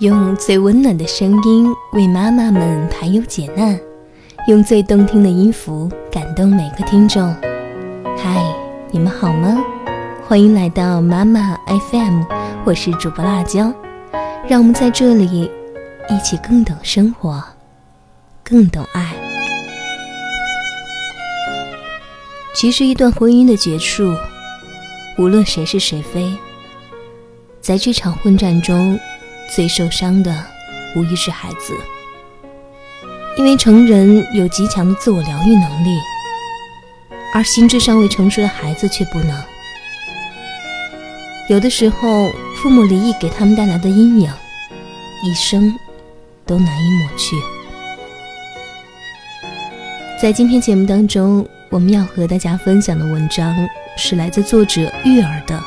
用最温暖的声音为妈妈们排忧解难，用最动听的音符感动每个听众。嗨，你们好吗？欢迎来到妈妈 FM，我是主播辣椒。让我们在这里一起更懂生活，更懂爱。其实，一段婚姻的结束，无论谁是谁非，在这场混战中。最受伤的无疑是孩子，因为成人有极强的自我疗愈能力，而心智尚未成熟的孩子却不能。有的时候，父母离异给他们带来的阴影，一生都难以抹去。在今天节目当中，我们要和大家分享的文章是来自作者玉儿的：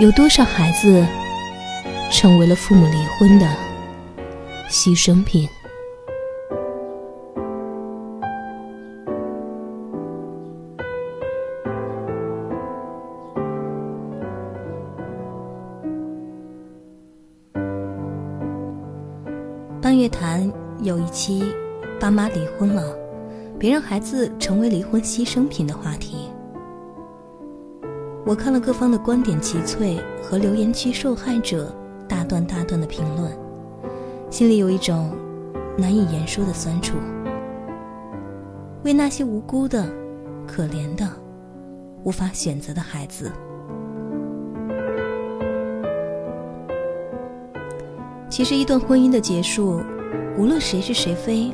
有多少孩子？成为了父母离婚的牺牲品。半月谈有一期“爸妈离婚了，别让孩子成为离婚牺牲品”的话题。我看了各方的观点奇翠和留言区受害者。段大段的评论，心里有一种难以言说的酸楚。为那些无辜的、可怜的、无法选择的孩子。其实，一段婚姻的结束，无论谁是谁非，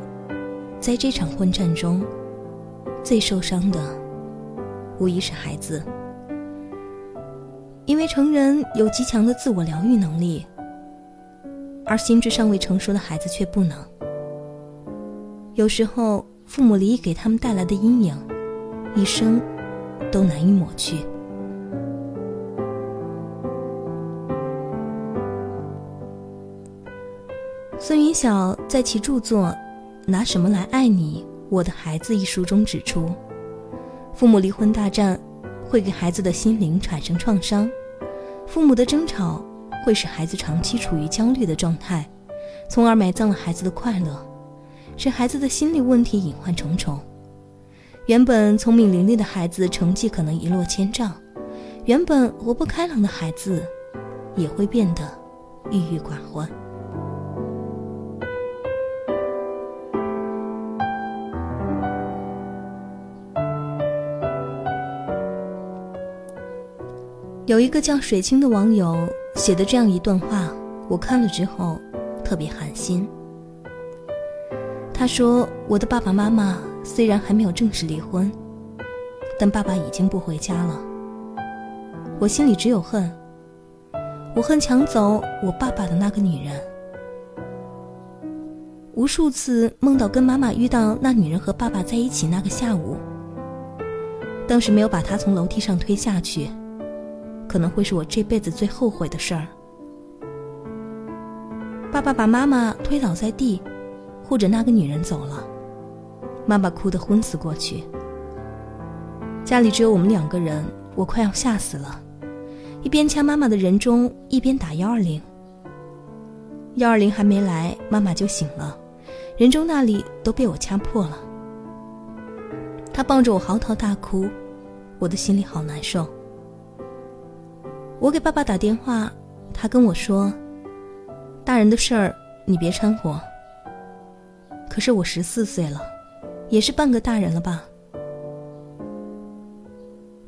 在这场混战中，最受伤的，无疑是孩子。因为成人有极强的自我疗愈能力，而心智尚未成熟的孩子却不能。有时候，父母离异给他们带来的阴影，一生都难以抹去。孙云晓在其著作《拿什么来爱你，我的孩子》一书中指出，父母离婚大战。会给孩子的心灵产生创伤，父母的争吵会使孩子长期处于焦虑的状态，从而埋葬了孩子的快乐，使孩子的心理问题隐患重重。原本聪明伶俐的孩子成绩可能一落千丈，原本活泼开朗的孩子也会变得郁郁寡欢。有一个叫水清的网友写的这样一段话，我看了之后特别寒心。他说：“我的爸爸妈妈虽然还没有正式离婚，但爸爸已经不回家了。我心里只有恨，我恨抢走我爸爸的那个女人。无数次梦到跟妈妈遇到那女人和爸爸在一起那个下午，当时没有把她从楼梯上推下去。”可能会是我这辈子最后悔的事儿。爸爸把妈妈推倒在地，护着那个女人走了。妈妈哭得昏死过去。家里只有我们两个人，我快要吓死了，一边掐妈妈的人中，一边打幺二零。幺二零还没来，妈妈就醒了，人中那里都被我掐破了。她抱着我嚎啕大哭，我的心里好难受。我给爸爸打电话，他跟我说：“大人的事儿你别掺和。”可是我十四岁了，也是半个大人了吧？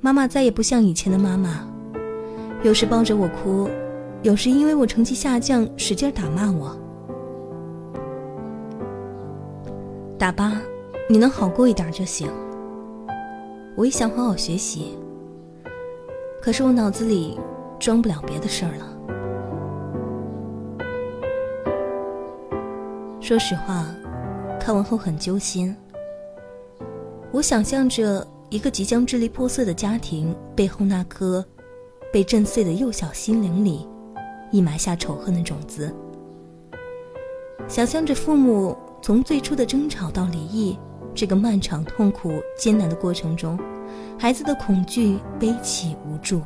妈妈再也不像以前的妈妈，有时抱着我哭，有时因为我成绩下降使劲打骂我。打吧，你能好过一点就行。我也想好好学习，可是我脑子里……装不了别的事儿了。说实话，看完后很揪心。我想象着一个即将支离破碎的家庭背后那颗被震碎的幼小心灵里，已埋下仇恨的种子。想象着父母从最初的争吵到离异这个漫长、痛苦、艰难的过程中，孩子的恐惧、悲戚、无助。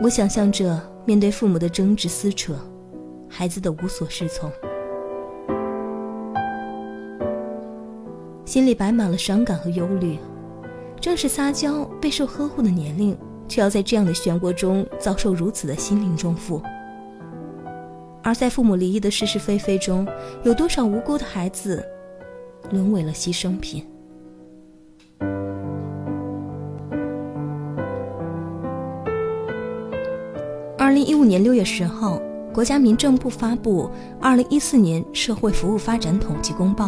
我想象着面对父母的争执撕扯，孩子的无所适从，心里摆满了伤感和忧虑。正是撒娇、备受呵护的年龄，却要在这样的漩涡中遭受如此的心灵重负。而在父母离异的是是非非中，有多少无辜的孩子沦为了牺牲品？零一五年六月十号。国家民政部发布《二零一四年社会服务发展统计公报》。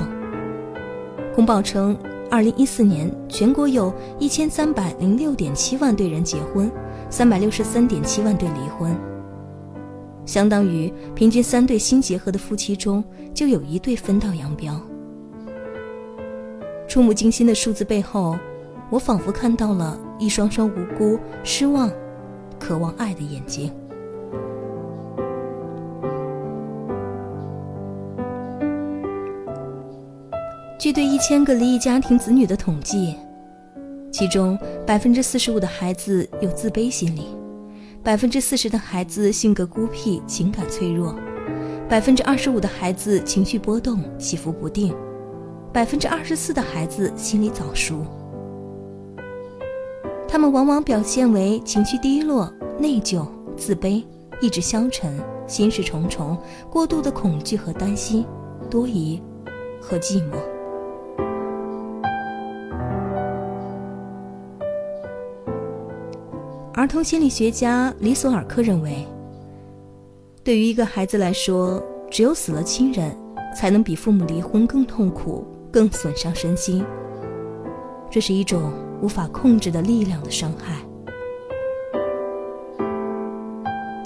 公报称，二零一四年全国有一千三百零六点七万对人结婚，三百六十三点七万对离婚，相当于平均三对新结合的夫妻中就有一对分道扬镳。触目惊心的数字背后，我仿佛看到了一双双无辜、失望、渴望爱的眼睛。据对一千个离异家庭子女的统计，其中百分之四十五的孩子有自卑心理，百分之四十的孩子性格孤僻、情感脆弱，百分之二十五的孩子情绪波动、起伏不定，百分之二十四的孩子心理早熟。他们往往表现为情绪低落、内疚、自卑、意志消沉、心事重重、过度的恐惧和担心、多疑和寂寞。儿童心理学家李索尔克认为，对于一个孩子来说，只有死了亲人，才能比父母离婚更痛苦、更损伤身心。这是一种无法控制的力量的伤害，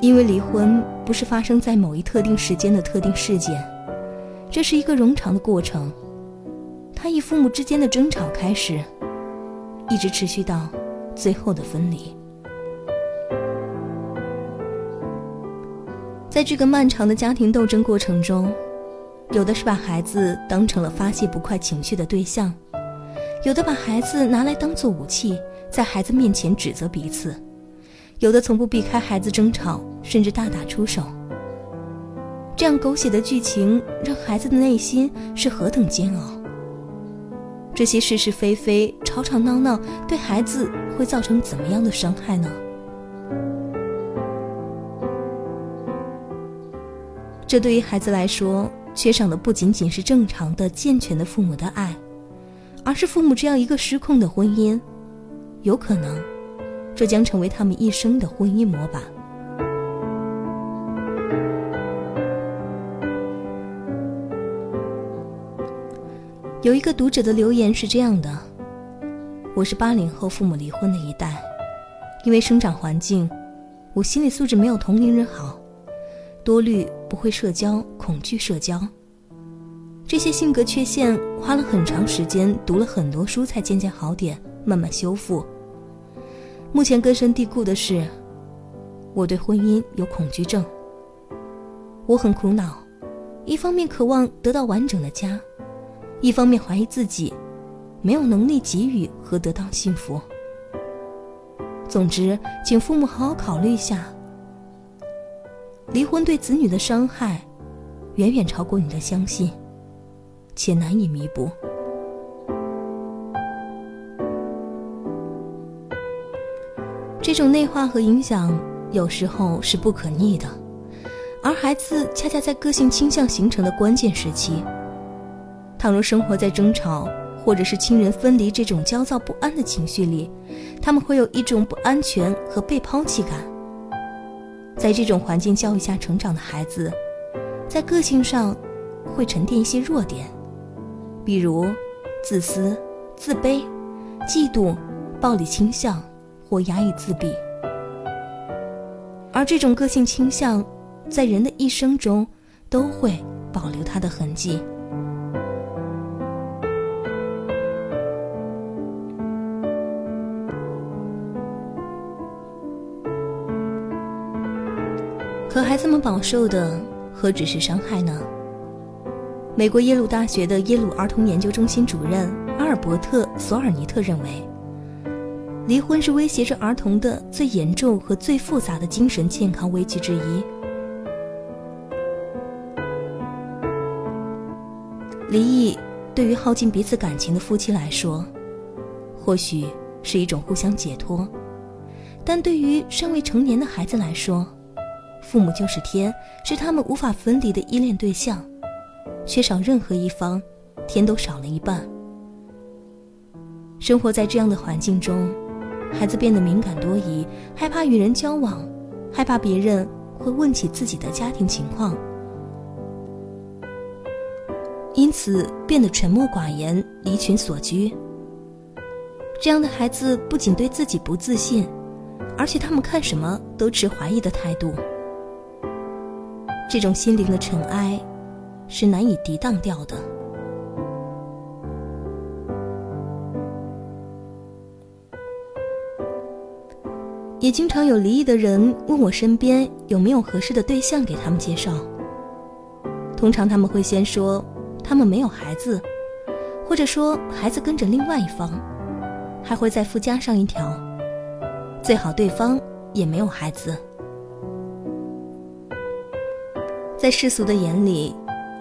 因为离婚不是发生在某一特定时间的特定事件，这是一个冗长的过程，它以父母之间的争吵开始，一直持续到最后的分离。在这个漫长的家庭斗争过程中，有的是把孩子当成了发泄不快情绪的对象，有的把孩子拿来当做武器，在孩子面前指责彼此，有的从不避开孩子争吵，甚至大打出手。这样狗血的剧情让孩子的内心是何等煎熬。这些是是非非、吵吵闹闹，对孩子会造成怎么样的伤害呢？这对于孩子来说，缺少的不仅仅是正常的、健全的父母的爱，而是父母这样一个失控的婚姻。有可能，这将成为他们一生的婚姻模板。有一个读者的留言是这样的：“我是八零后父母离婚的一代，因为生长环境，我心理素质没有同龄人好。”多虑，不会社交，恐惧社交。这些性格缺陷花了很长时间，读了很多书才渐渐好点，慢慢修复。目前根深蒂固的是，我对婚姻有恐惧症。我很苦恼，一方面渴望得到完整的家，一方面怀疑自己没有能力给予和得到幸福。总之，请父母好好考虑一下。离婚对子女的伤害，远远超过你的相信，且难以弥补。这种内化和影响有时候是不可逆的，而孩子恰恰在个性倾向形成的关键时期。倘若生活在争吵或者是亲人分离这种焦躁不安的情绪里，他们会有一种不安全和被抛弃感。在这种环境教育下成长的孩子，在个性上会沉淀一些弱点，比如自私、自卑、嫉妒、暴力倾向或压抑自闭。而这种个性倾向，在人的一生中都会保留它的痕迹。可孩子们饱受的何止是伤害呢？美国耶鲁大学的耶鲁儿童研究中心主任阿尔伯特索尔尼特认为离婚是威胁着儿童的最严重和最复杂的精神健康危机之一。离异对于耗尽彼此感情的夫妻来说或许是一种互相解脱但对于尚未成年的孩子来说父母就是天，是他们无法分离的依恋对象。缺少任何一方，天都少了一半。生活在这样的环境中，孩子变得敏感多疑，害怕与人交往，害怕别人会问起自己的家庭情况，因此变得沉默寡言，离群所居。这样的孩子不仅对自己不自信，而且他们看什么都持怀疑的态度。这种心灵的尘埃。是难以抵挡掉的。也经常有离异的人问我身边有没有合适的对象给他们介绍。通常他们会先说他们没有孩子，或者说孩子跟着另外一方，还会再附加上一条：最好对方也没有孩子。在世俗的眼里。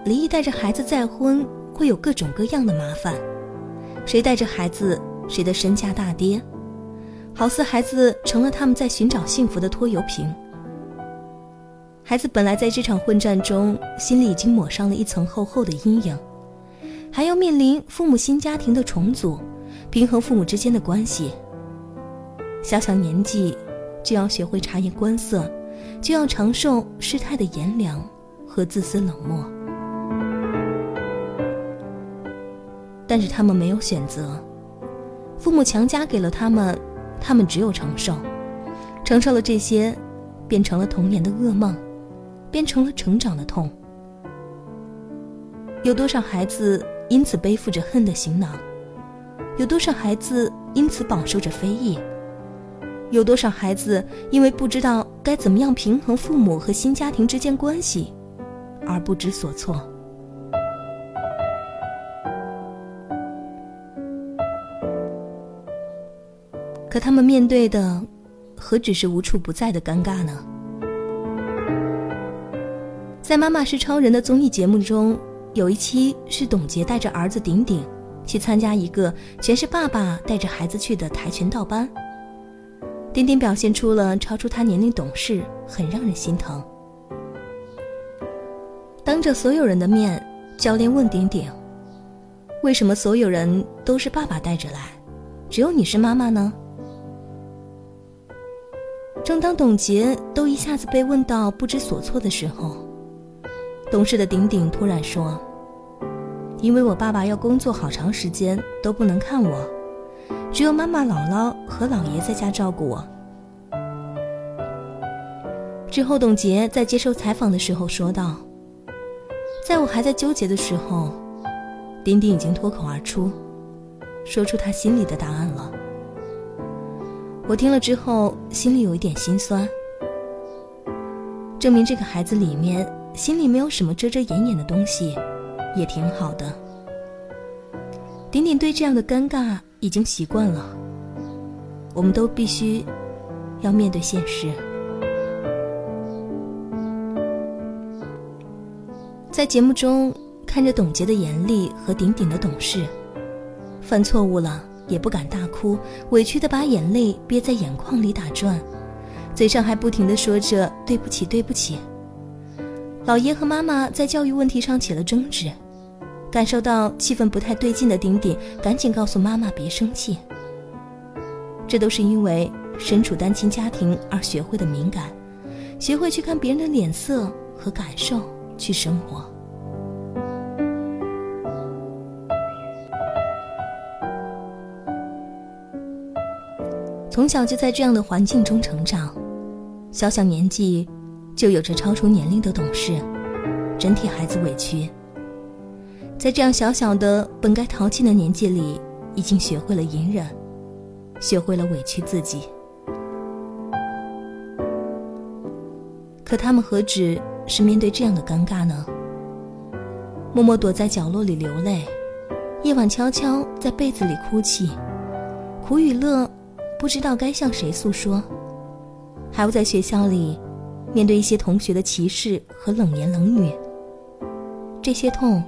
离异带着孩子再婚会有各种各样的麻烦，谁带着孩子，谁的身价大跌，好似孩子成了他们在寻找幸福的拖油瓶。孩子本来在这场混战中心里已经抹上了一层厚厚的阴影，还要面临父母新家庭的重组，平衡父母之间的关系。小小年纪就要学会察言观色，就要承受世态的炎凉和自私冷漠。但是他们没有选择，父母强加给了他们，他们只有承受，承受了这些，变成了童年的噩梦，变成了成长的痛。有多少孩子因此背负着恨的行囊？有多少孩子因此饱受着非议？有多少孩子因为不知道该怎么样平衡父母和新家庭之间关系，而不知所措？可他们面对的，何止是无处不在的尴尬呢？在《妈妈是超人》的综艺节目中，有一期是董洁带着儿子顶顶去参加一个全是爸爸带着孩子去的跆拳道班。顶顶表现出了超出他年龄懂事，很让人心疼。当着所有人的面，教练问顶顶：“为什么所有人都是爸爸带着来，只有你是妈妈呢？”正当董洁都一下子被问到不知所措的时候，懂事的顶顶突然说：“因为我爸爸要工作好长时间都不能看我，只有妈妈、姥姥和姥爷在家照顾我。”之后，董洁在接受采访的时候说道：“在我还在纠结的时候，丁丁已经脱口而出，说出他心里的答案了。”我听了之后，心里有一点心酸。证明这个孩子里面心里没有什么遮遮掩掩的东西，也挺好的。顶顶对这样的尴尬已经习惯了。我们都必须要面对现实。在节目中看着董洁的严厉和顶顶的懂事，犯错误了。也不敢大哭，委屈的把眼泪憋在眼眶里打转，嘴上还不停的说着对不起对不起。老爷和妈妈在教育问题上起了争执，感受到气氛不太对劲的顶顶赶紧告诉妈妈别生气。这都是因为身处单亲家庭而学会的敏感，学会去看别人的脸色和感受去生活。从小就在这样的环境中成长，小小年纪就有着超出年龄的懂事，真替孩子委屈。在这样小小的本该淘气的年纪里，已经学会了隐忍，学会了委屈自己。可他们何止是面对这样的尴尬呢？默默躲在角落里流泪，夜晚悄悄在被子里哭泣，苦与乐。不知道该向谁诉说，还要在学校里面对一些同学的歧视和冷言冷语。这些痛，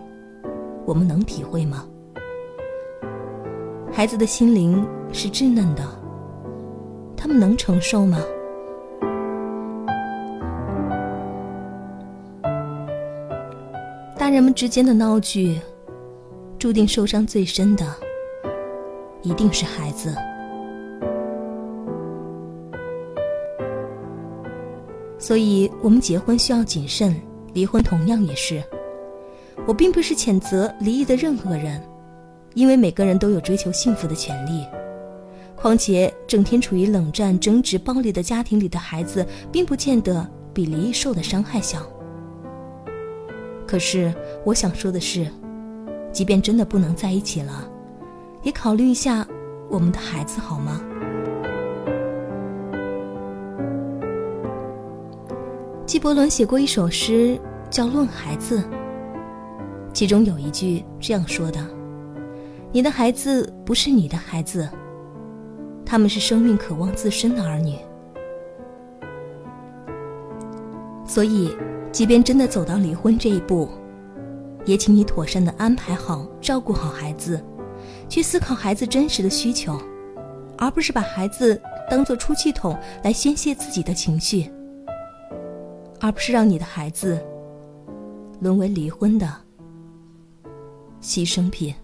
我们能体会吗？孩子的心灵是稚嫩的，他们能承受吗？家人们之间的闹剧，注定受伤最深的，一定是孩子。所以，我们结婚需要谨慎，离婚同样也是。我并不是谴责离异的任何人，因为每个人都有追求幸福的权利。况且，整天处于冷战、争执、暴力的家庭里的孩子，并不见得比离异受的伤害小。可是，我想说的是，即便真的不能在一起了，也考虑一下我们的孩子好吗？纪伯伦写过一首诗，叫《论孩子》。其中有一句这样说的：“你的孩子不是你的孩子，他们是生命渴望自身的儿女。”所以，即便真的走到离婚这一步，也请你妥善的安排好、照顾好孩子，去思考孩子真实的需求，而不是把孩子当做出气筒来宣泄自己的情绪。而不是让你的孩子沦为离婚的牺牲品。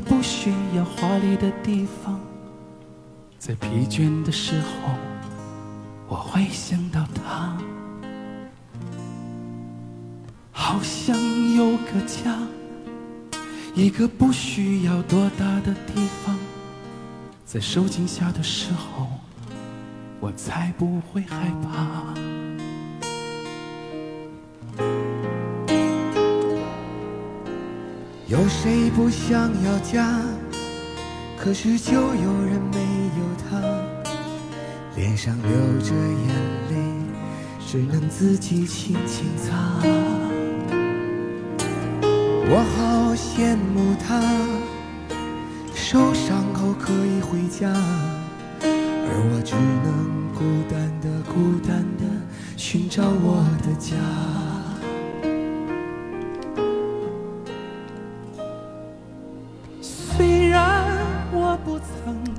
不需要华丽的地方，在疲倦的时候，我会想到他。好想有个家，一个不需要多大的地方，在受惊吓的时候，我才不会害怕。有谁不想要家？可是就有人没有他，脸上流着眼泪，只能自己轻轻擦。我好羡慕他，受伤后可以回家，而我只能孤单的、孤单的寻找我的家。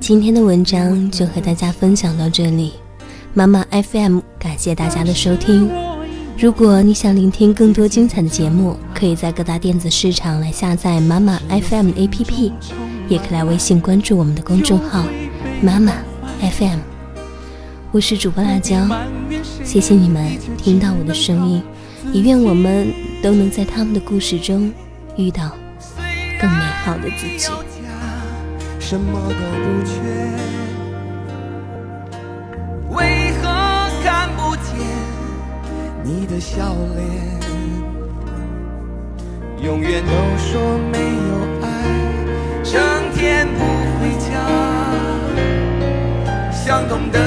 今天的文章就和大家分享到这里，妈妈 FM 感谢大家的收听。如果你想聆听更多精彩的节目，可以在各大电子市场来下载妈妈 FM APP，也可以来微信关注我们的公众号妈妈 FM。我是主播辣椒，谢谢你们听到我的声音，也愿我们都能在他们的故事中遇到更美好的自己。什么都不缺，为何看不见你的笑脸？永远都说没有爱，整天不回家。相同的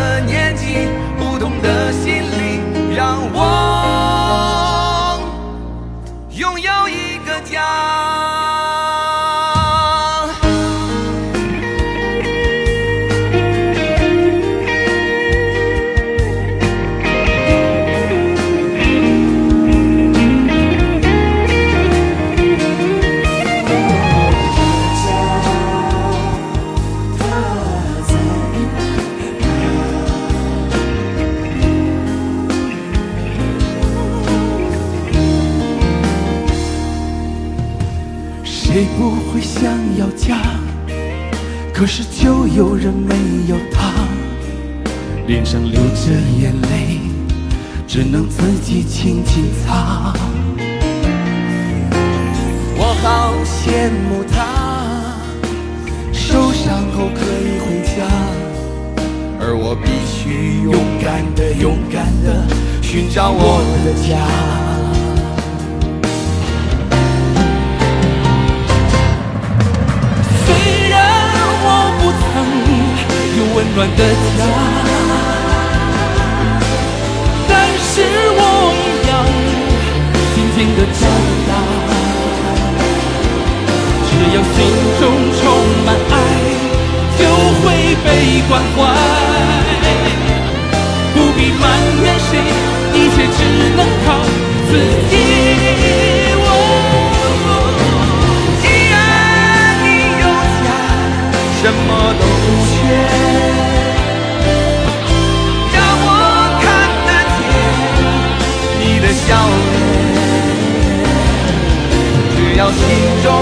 谁不会想要家？可是就有人没有他，脸上流着眼泪，只能自己轻轻擦。我好羡慕他，受伤后可以回家，而而我必须勇敢的、勇敢的寻找我的家。温暖的家，我心中